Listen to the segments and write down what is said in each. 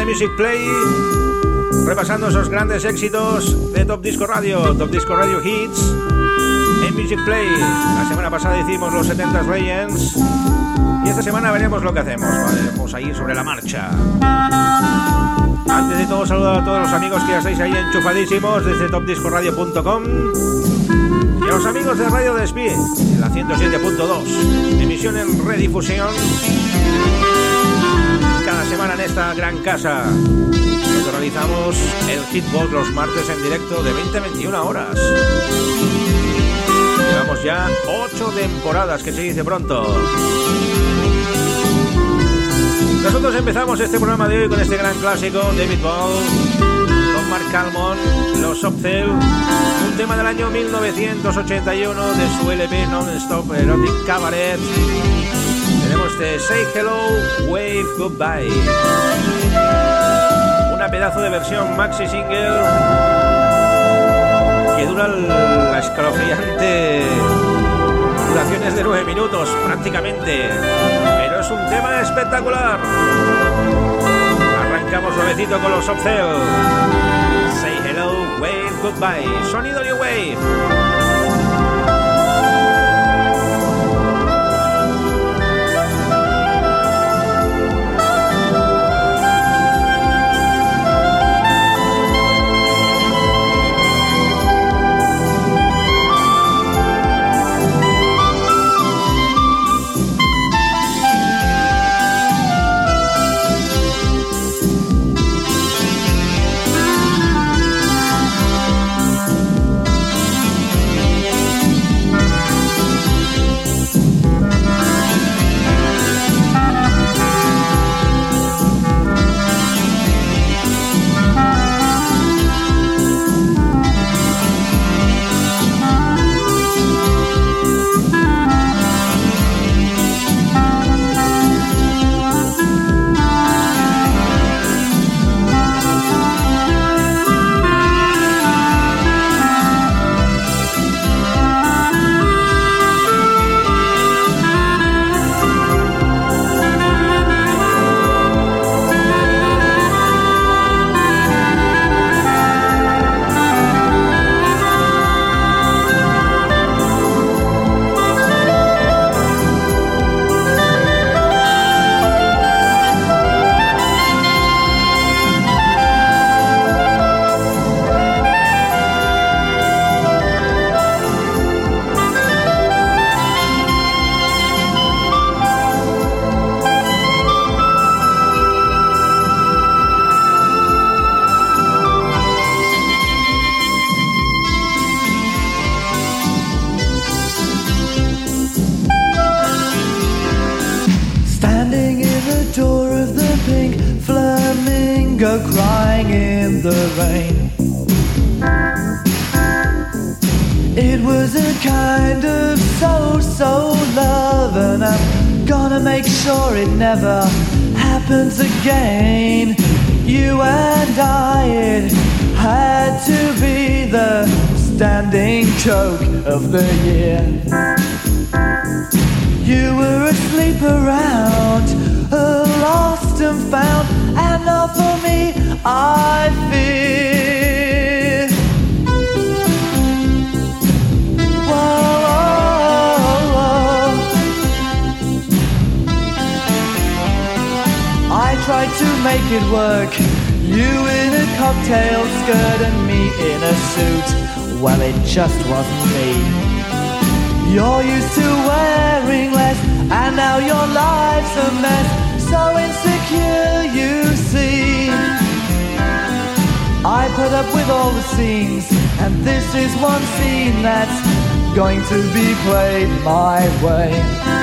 De Music Play repasando esos grandes éxitos de Top Disco Radio, Top Disco Radio Hits en Music Play. La semana pasada hicimos los 70s Legends y esta semana veremos lo que hacemos, vamos a ir sobre la marcha. Antes de todo saludar a todos los amigos que ya estáis ahí enchufadísimos desde topdiscoradio.com y a los amigos de Radio Despí en la 107.2, emisión en redifusión semana en esta gran casa. Realizamos el Hitbox los martes en directo de 20 a 21 horas. Llevamos ya 8 temporadas, que se dice pronto. Nosotros empezamos este programa de hoy con este gran clásico, David Ball, con Mark Calmon, Los Opcel, un tema del año 1981 de su LP Non-Stop Erotic Cabaret. Say Hello, Wave Goodbye. Una pedazo de versión maxi single que dura la escalofriante duraciones de 9 minutos prácticamente. Pero es un tema espectacular. Arrancamos suavecito con los Opcel. Say hello, wave goodbye. Sonido New Wave. it never happens again. You and I, it had to be the standing joke of the year. You were asleep around, lost and found, and not for me, I fear. to make it work. You in a cocktail skirt and me in a suit. Well, it just wasn't me. You're used to wearing less, and now your life's a mess. So insecure, you see. I put up with all the scenes, and this is one scene that's going to be played my way.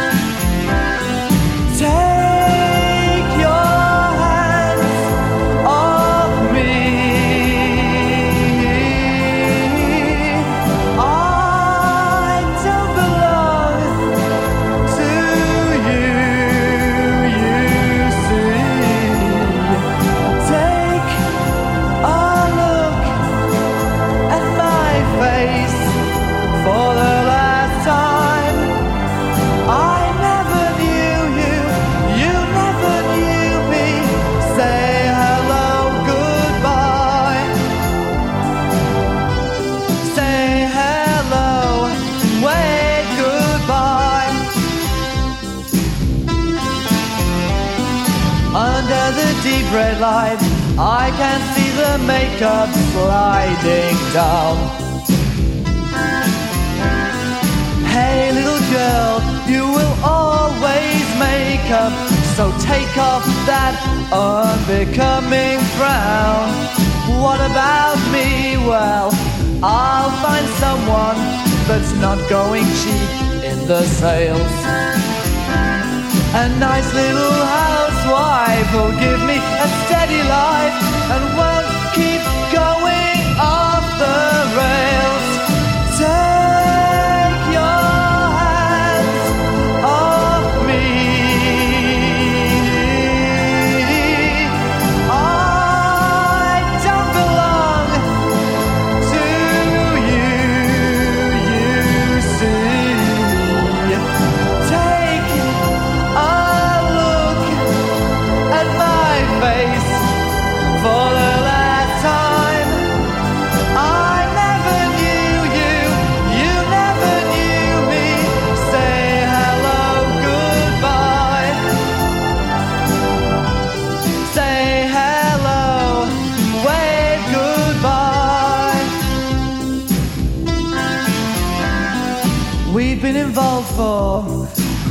I can see the makeup sliding down. Hey little girl, you will always make up, so take off that unbecoming frown. What about me? Well, I'll find someone that's not going cheap in the sales. A nice little housewife will give me a steady life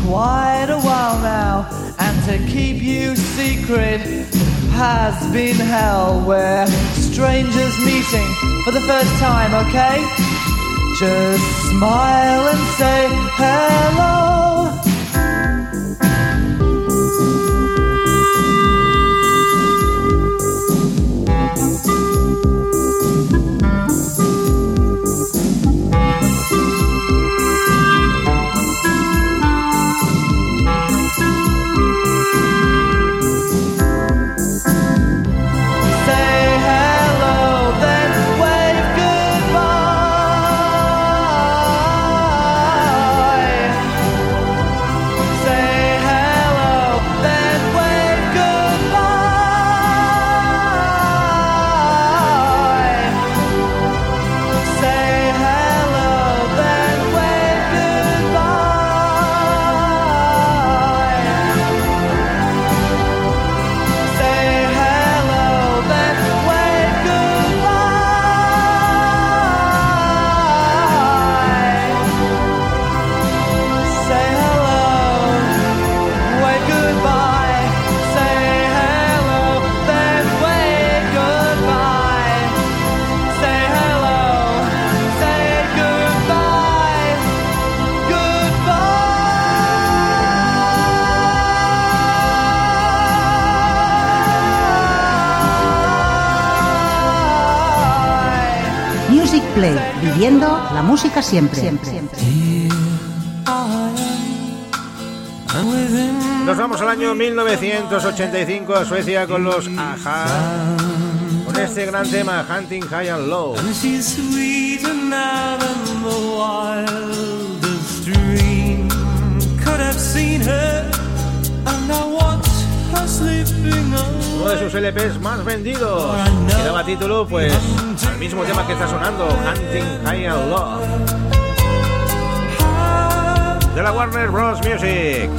quite a while now, and to keep you secret has been hell. We're strangers meeting for the first time, okay? Just smile and say hello. La música siempre. siempre. Nos vamos al año 1985 a Suecia con los Aja. Con este gran tema, Hunting High and Low. And she's sweeter now than the wildest dream could have seen her. And I Uno de sus LPs más vendidos. Y daba título, pues, al mismo tema que está sonando, Hunting High and Low. De la Warner Bros. Music.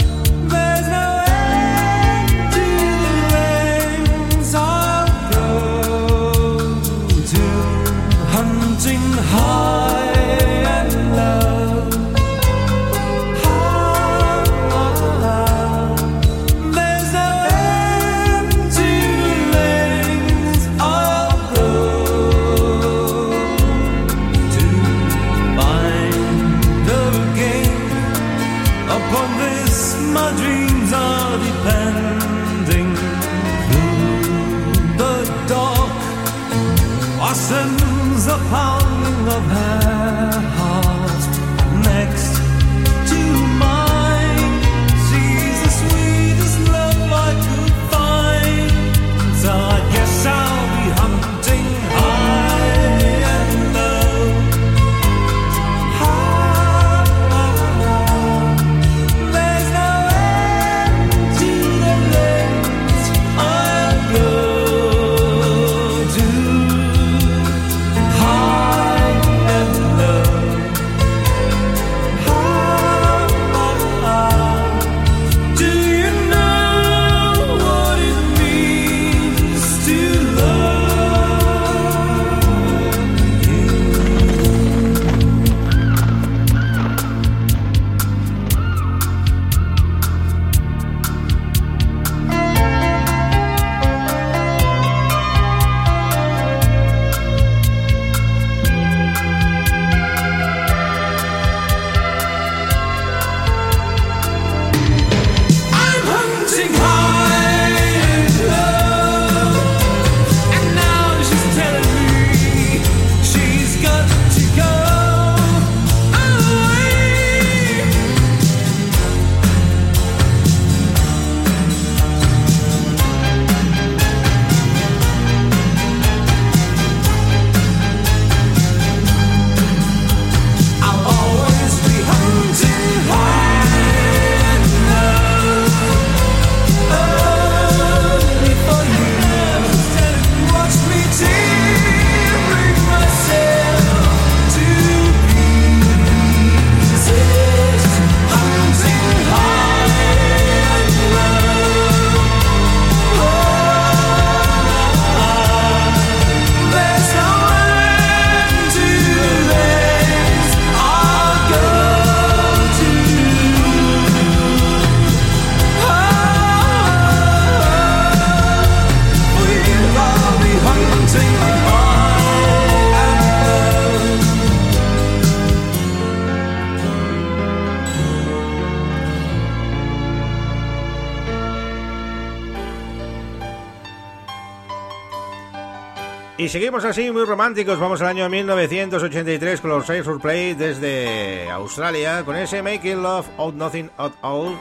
Y seguimos así, muy románticos. Vamos al año 1983 con los Sur Play desde Australia, con ese Making Love Out Nothing at All,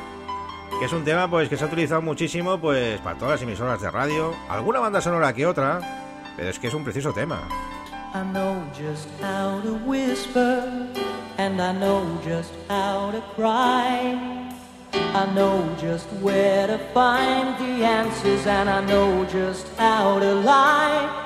que es un tema pues que se ha utilizado muchísimo pues para todas las emisoras de radio, alguna banda sonora que otra, pero es que es un precioso tema. I know just how to whisper, and I know just how to cry. I know just where to find the answers, and I know just how to lie.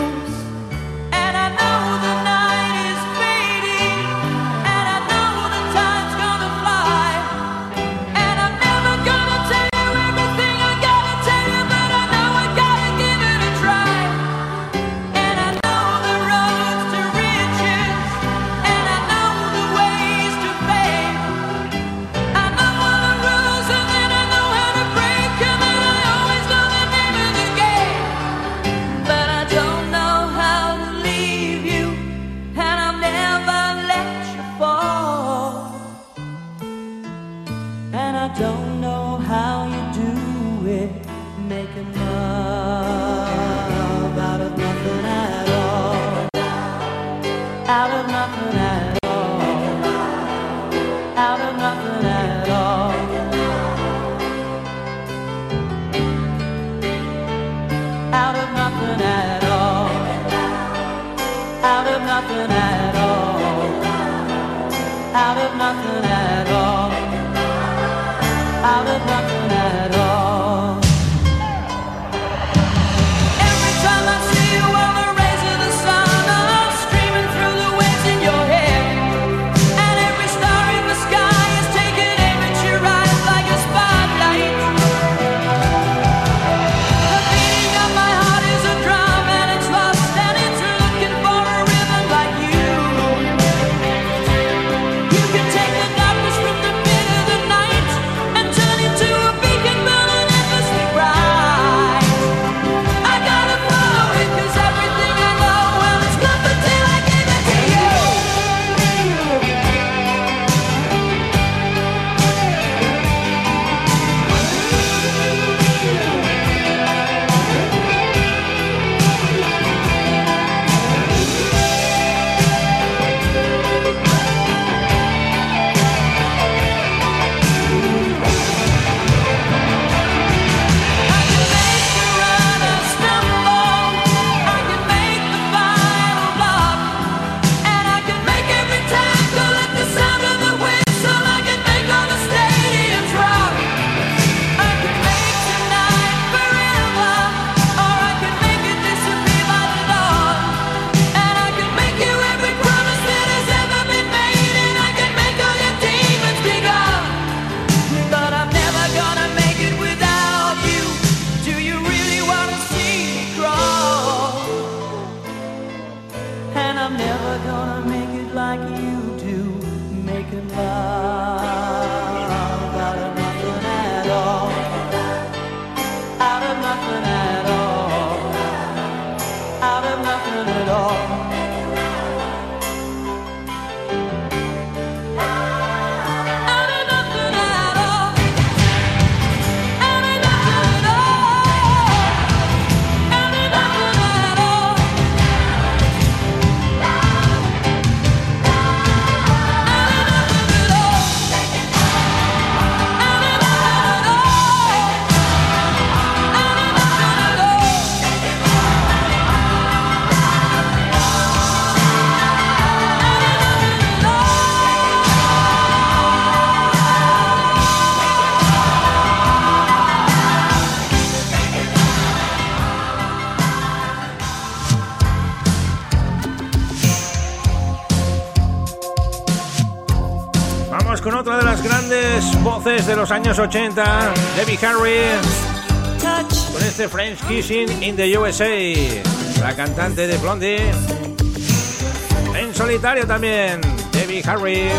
De los años 80, Debbie Harry, con este French Kissing in the USA, la cantante de Blondie. En solitario también, Debbie Harry.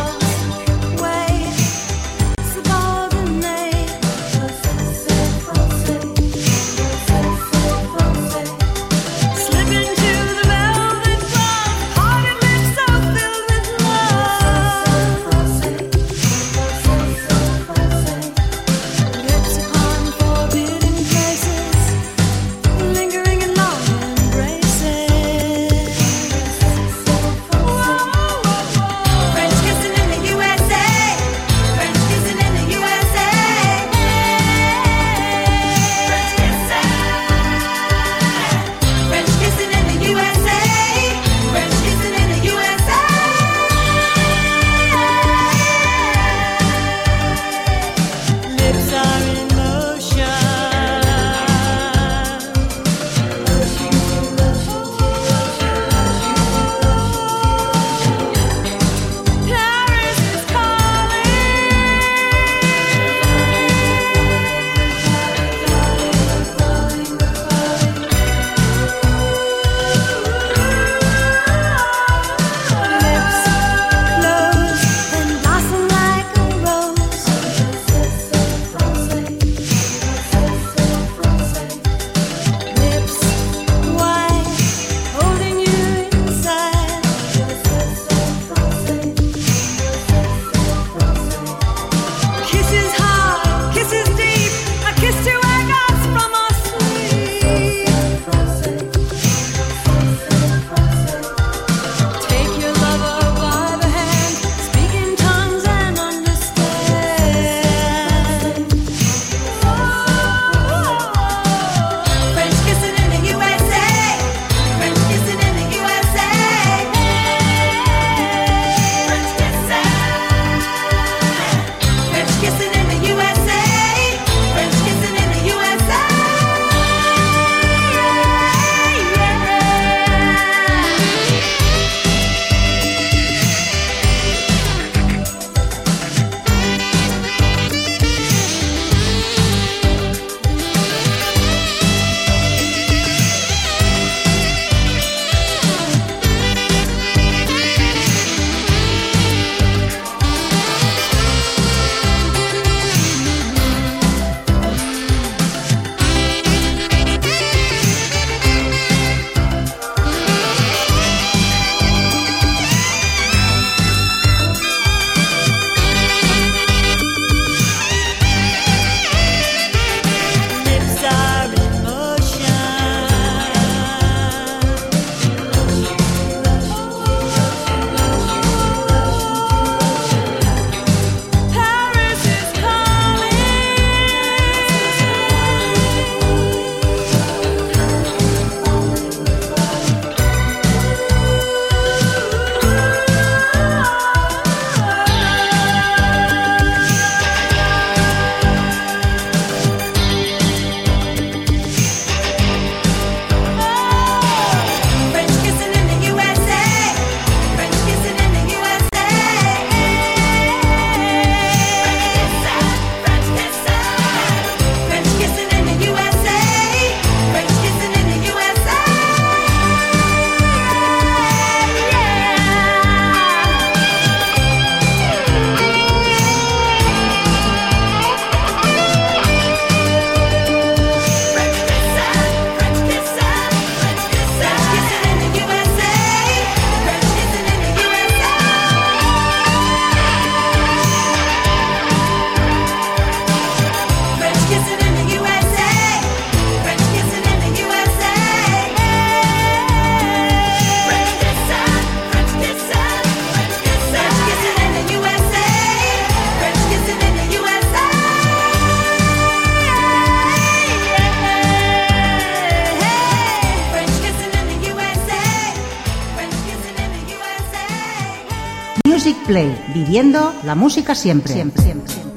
La música siempre. siempre, siempre, siempre.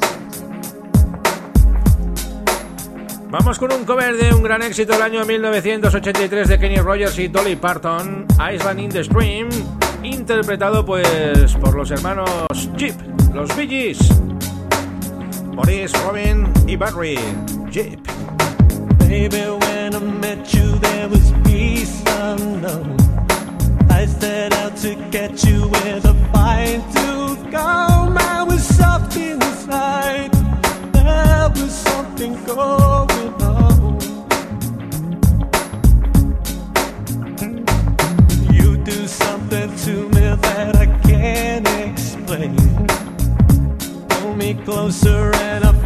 Vamos con un cover de un gran éxito del año 1983 de Kenny Rogers y Dolly Parton, Island in the Stream, interpretado pues por los hermanos Jeep, los Bee Gees, Maurice, Robin y Barry, Jeep. Baby, when I met you there was peace unknown. I set out to get you with a fine tooth I was soft inside. There was something going on. You do something to me that I can't explain. Pull me closer and I.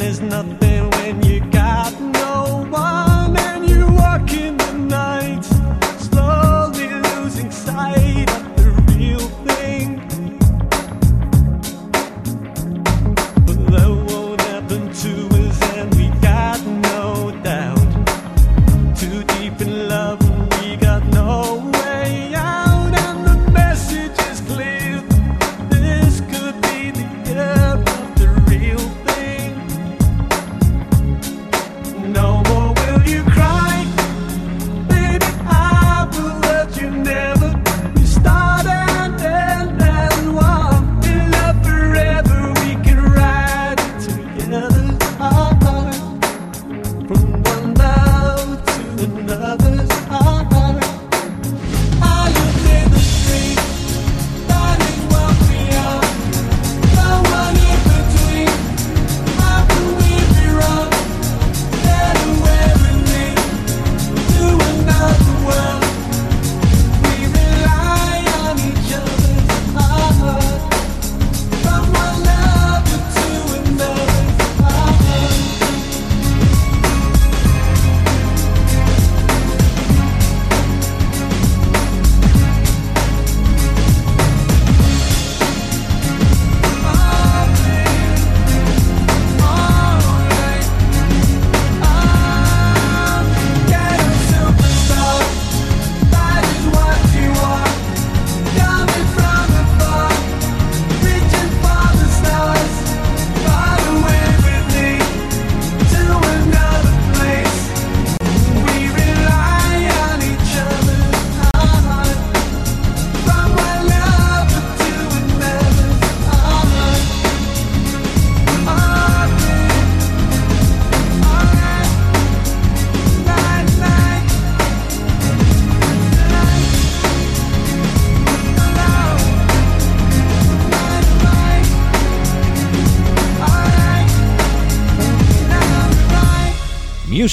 is nothing when you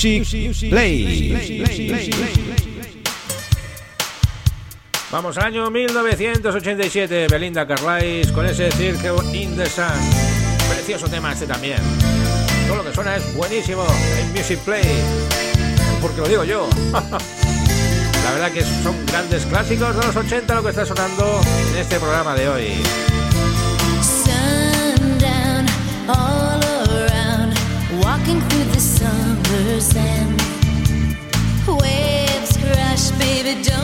Music Play. Vamos al año 1987, Belinda Carlisle con ese Circle in the Sun. Precioso tema este también. Todo lo que suena es buenísimo en Music Play, porque lo digo yo. La verdad que son grandes clásicos de los 80 lo que está sonando en este programa de hoy. walking through the summer's end. Waves crash, baby, don't.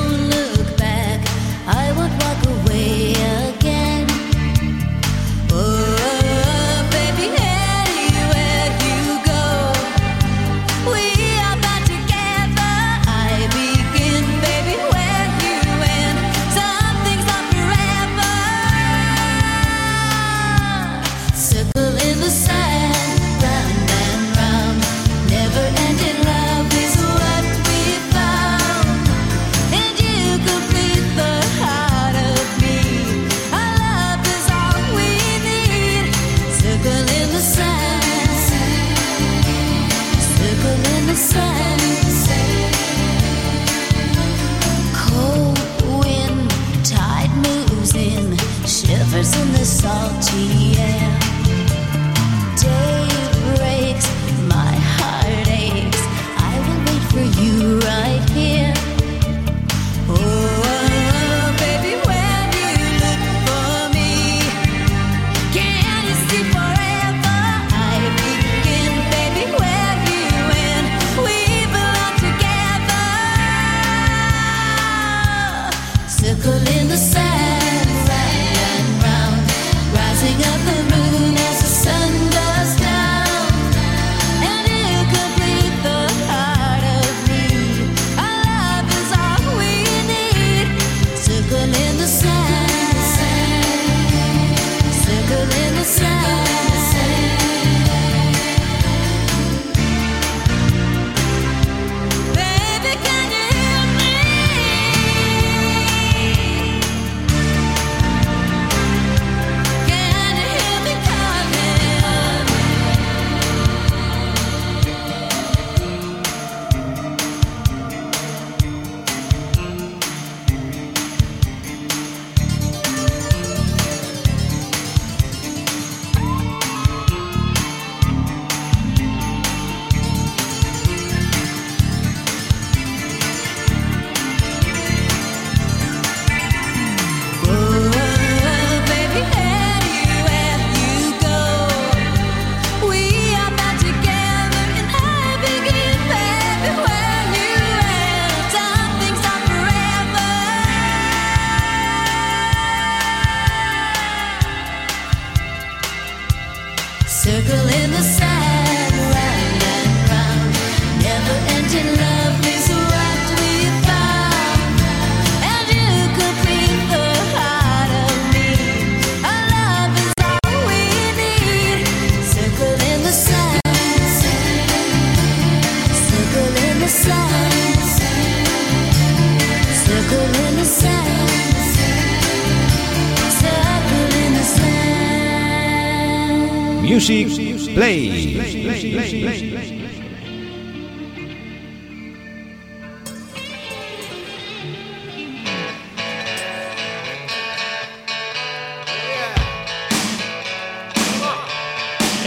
Y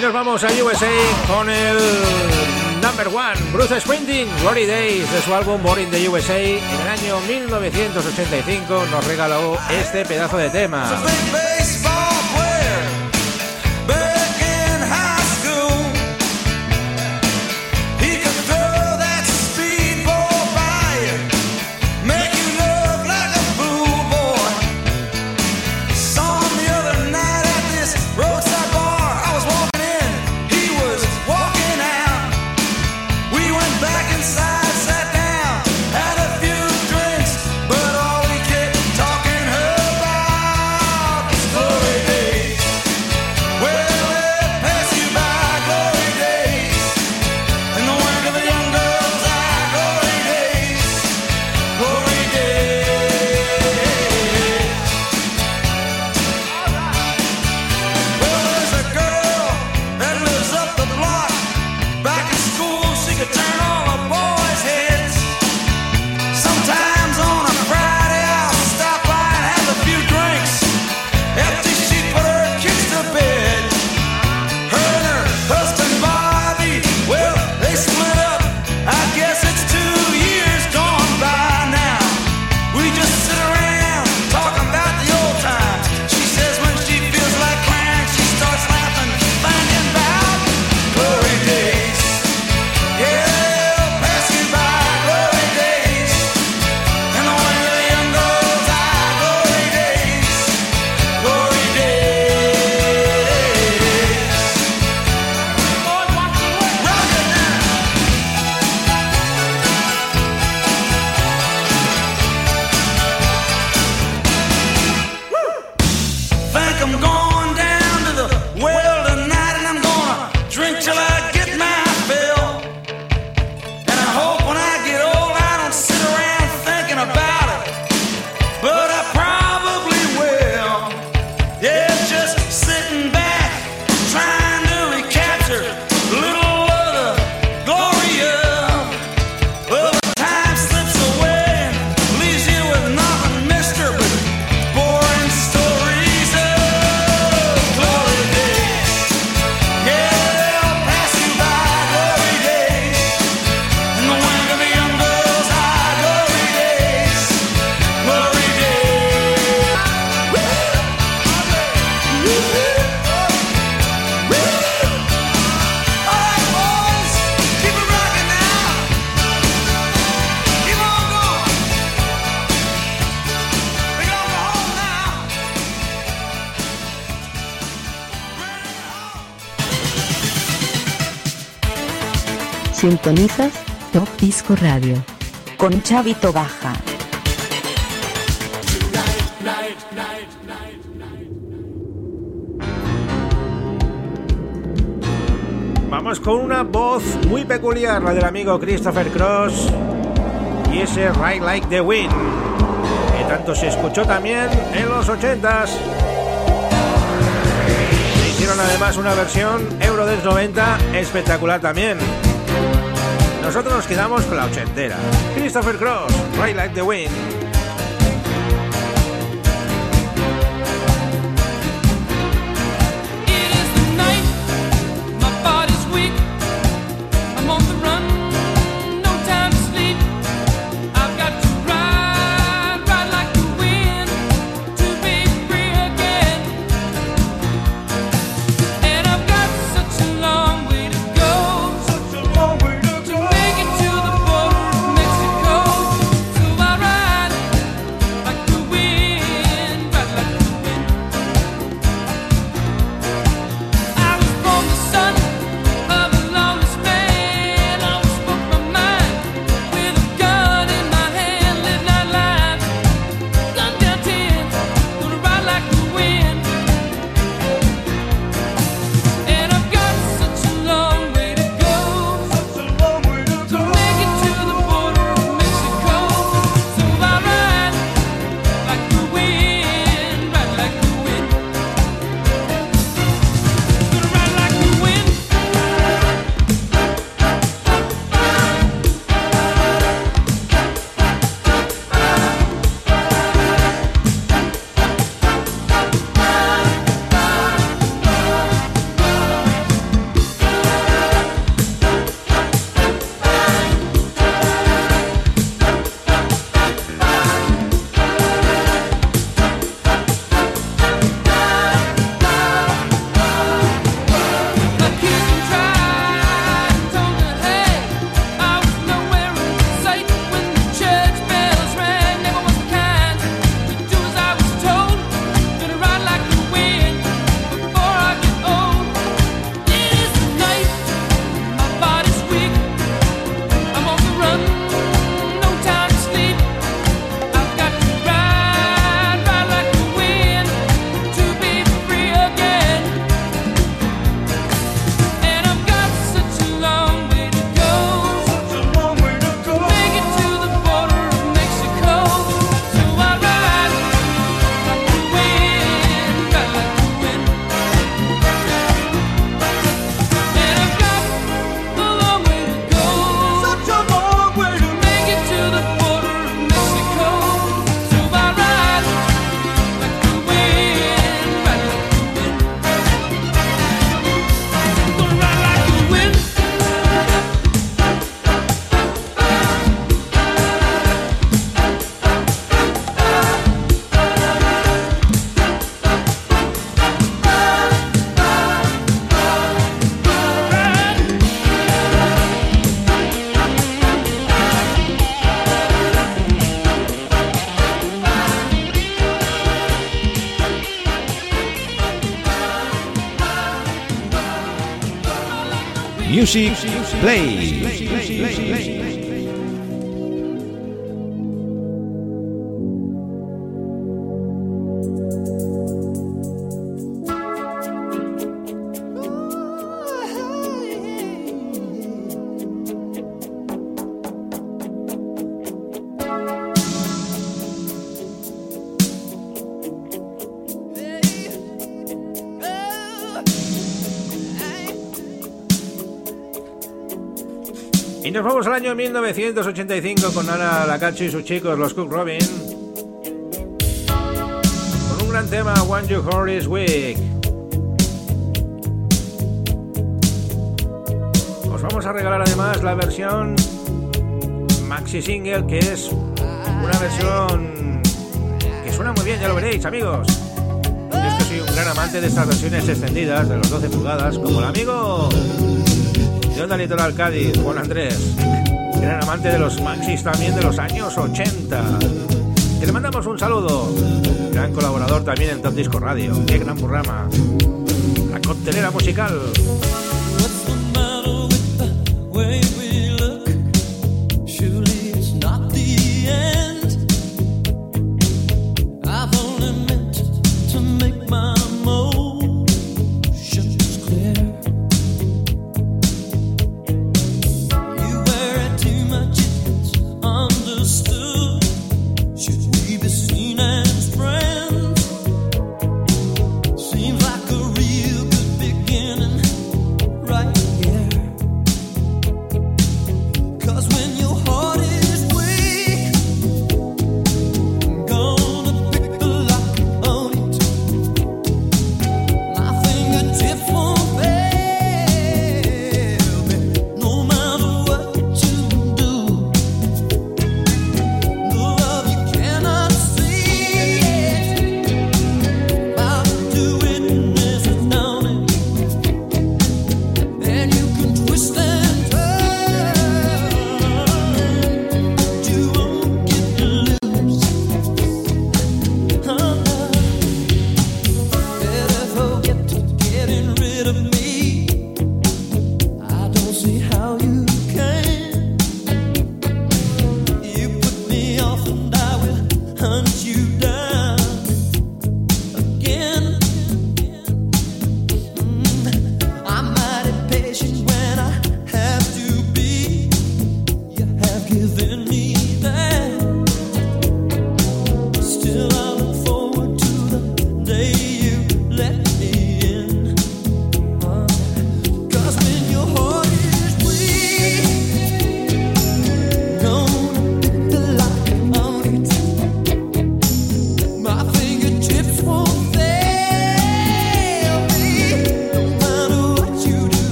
nos vamos a USA con el number one, Bruce Springsteen, Glory Days, de su álbum Born in the USA. En el año 1985 nos regaló este pedazo de tema. Sintonizas Top Disco Radio. con Chavito Baja. Vamos con una voz muy peculiar, la del amigo Christopher Cross y ese Ride Like the Wind, que tanto se escuchó también en los 80s. Se hicieron además una versión Eurodance 90 espectacular también. Nosotros nos quedamos con la ochentera. Christopher Cross, Ride Like the Wind. Music Play. Nos vamos al año 1985 con Ana Lacacho y sus chicos, los Cook Robin. Con un gran tema, One You Heart Is Weak. Os vamos a regalar además la versión Maxi Single, que es una versión que suena muy bien, ya lo veréis, amigos. Yo es que soy un gran amante de estas versiones extendidas, de los 12 pulgadas, como el amigo de Onda Litoral Cádiz, Juan Andrés, gran amante de los maxis también de los años 80. Que le mandamos un saludo, gran colaborador también en Top Disco Radio, qué gran programa, la coctelera musical.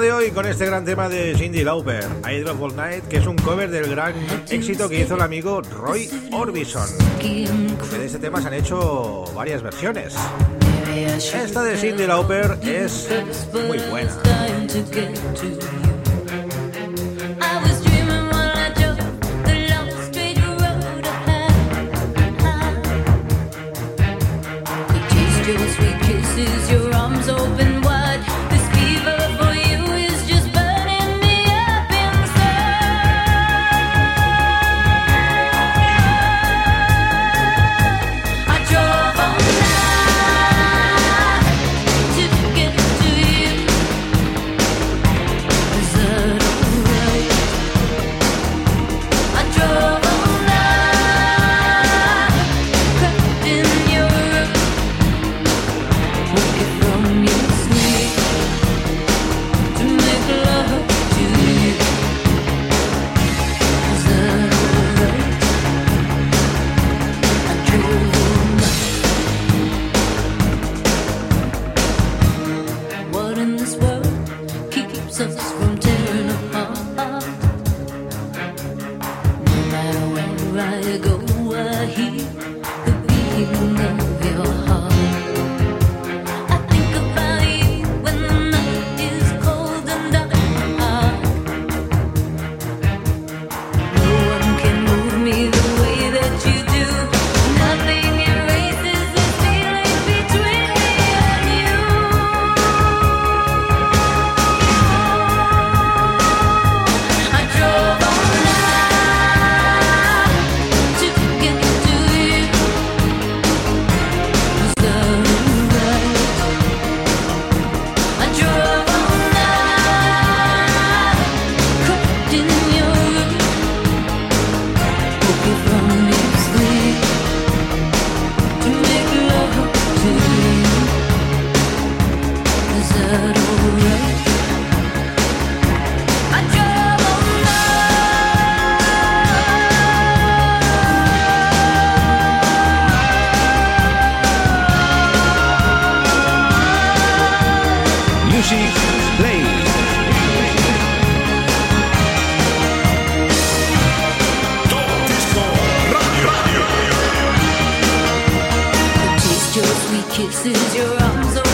de hoy con este gran tema de Cindy Lauper, I Drop All Night, que es un cover del gran éxito que hizo el amigo Roy Orbison. De este tema se han hecho varias versiones. Esta de Cindy Lauper es muy buena. kisses your arms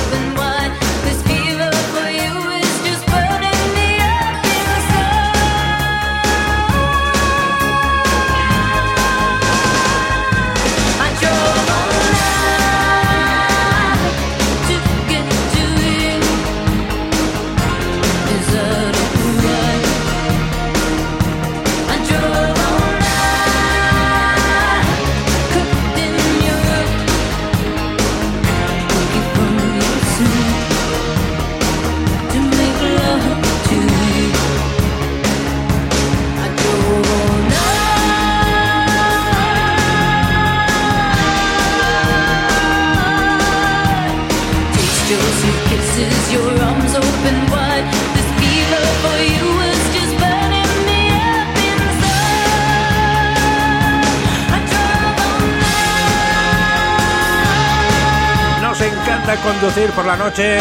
conducir por la noche.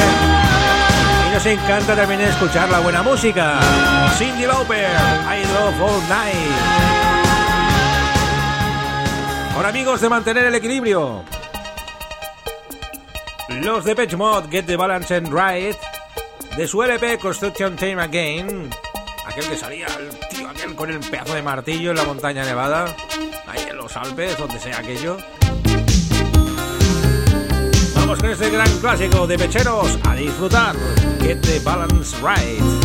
Y nos encanta también escuchar la buena música. Cindy Lauper, I Love All Night. Ahora amigos de mantener el equilibrio. Los de Mod Get the Balance and Right. De su LP Construction Time Again. Aquel que salía, el tío aquel con el pedazo de martillo en la montaña nevada. Ahí en los Alpes, donde sea aquello con este gran clásico de pecheros a disfrutar. Get the balance right.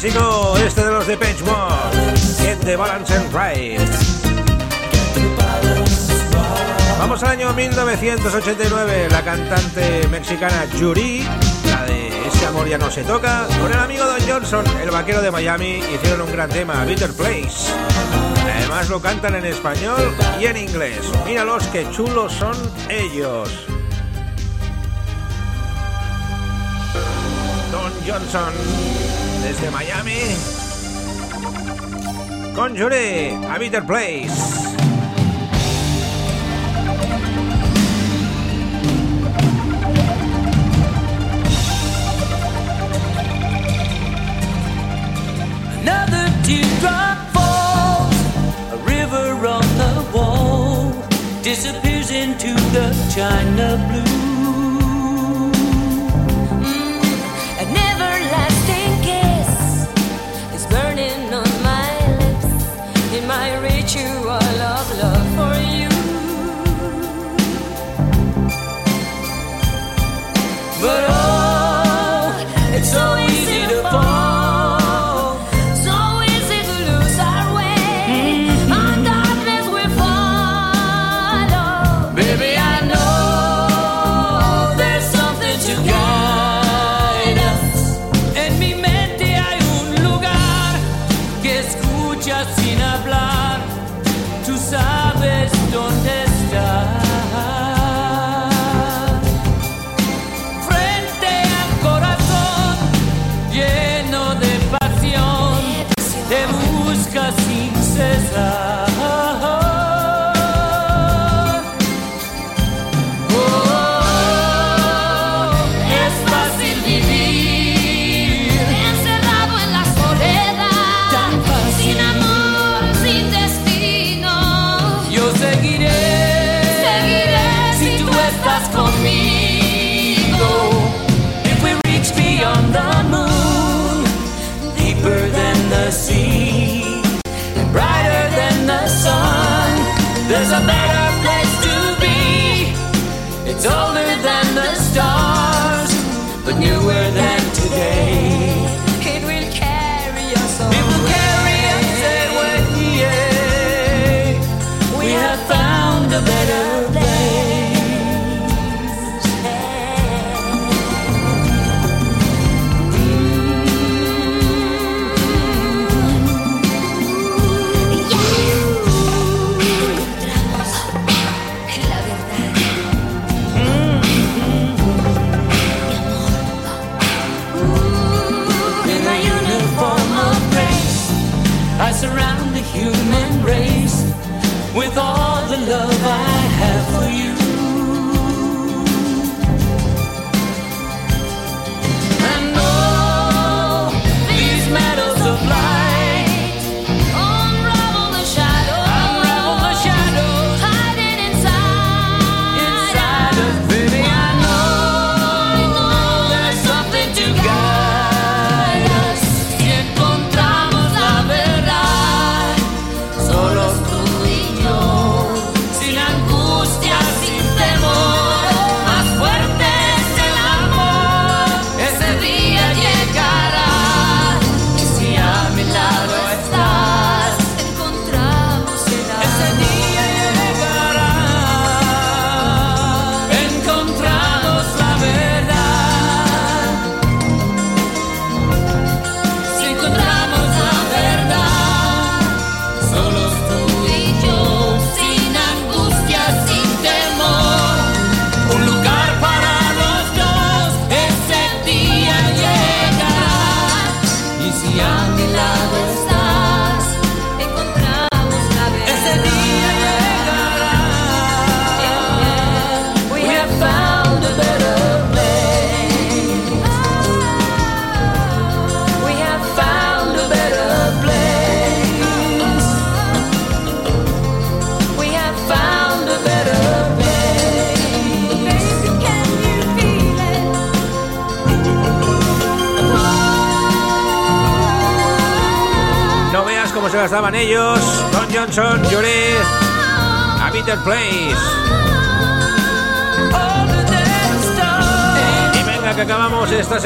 clásico este de los de Benchmark, Get the Balance and Right. Vamos al año 1989, la cantante mexicana Yuri, la de Ese amor ya no se toca, con el amigo Don Johnson, el vaquero de Miami, hicieron un gran tema, Bitter Place. Además lo cantan en español y en inglés. Míralos que chulos son ellos. Don Johnson. desde Miami con Julie a Bitter Place. Another teardrop falls, a river on the wall disappears into the china blue.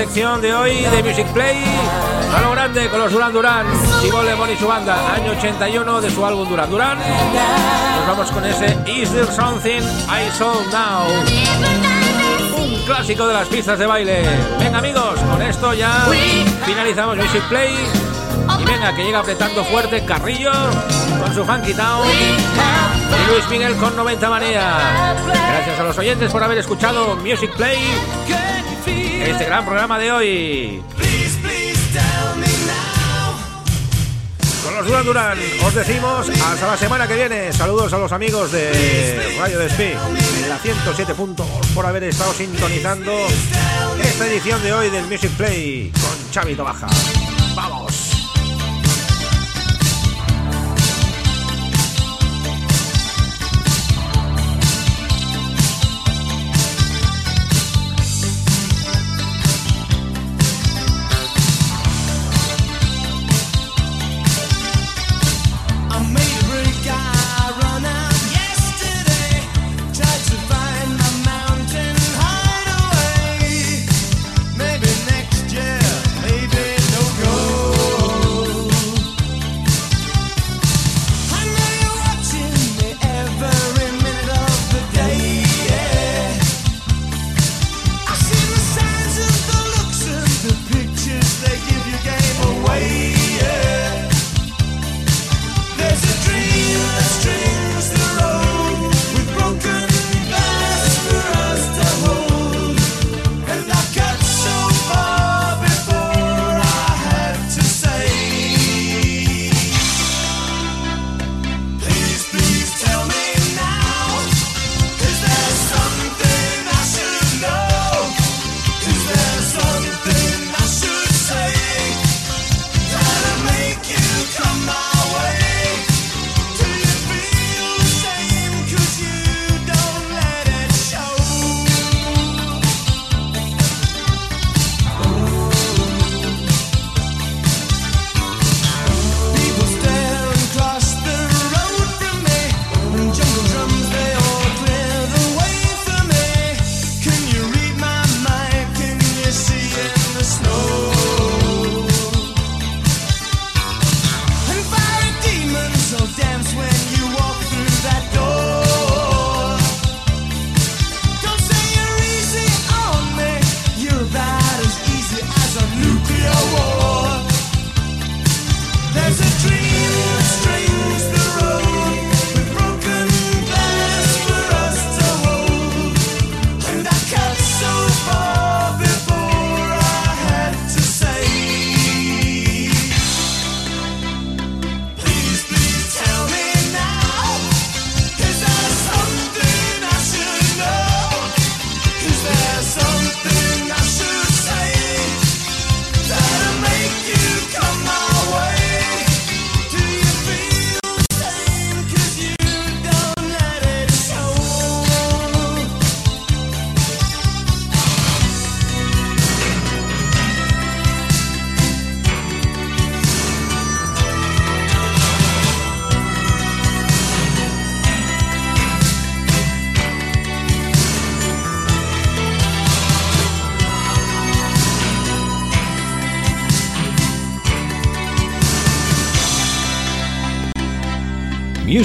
Sección de hoy de Music Play a lo grande con los Duran Duran, Simon Lemon y su banda, año 81 de su álbum Duran Duran. Nos vamos con ese Is There Something I Saw Now. Un clásico de las pistas de baile. Venga amigos, con esto ya finalizamos Music Play. Y venga, que llega apretando fuerte Carrillo con su Funky Town. Y Luis Miguel con 90 manía. Gracias a los oyentes por haber escuchado Music Play. Este gran programa de hoy. Con los Duran Duran os decimos hasta la semana que viene. Saludos a los amigos de Radio Despí en la 107.2 por haber estado sintonizando esta edición de hoy del Music Play con Chavito Baja.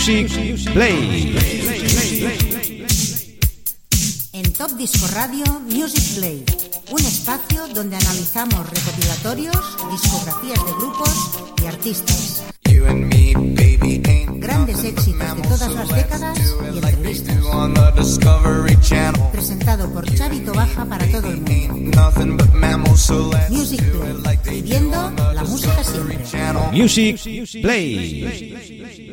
Music Play. En Top Disco Radio Music Play, un espacio donde analizamos recopilatorios, discografías de grupos y artistas. Grandes éxitos de todas las décadas y entrevistas. Presentado por Chavito Baja para todo el mundo. Music Play, viviendo la música siempre. Music Play.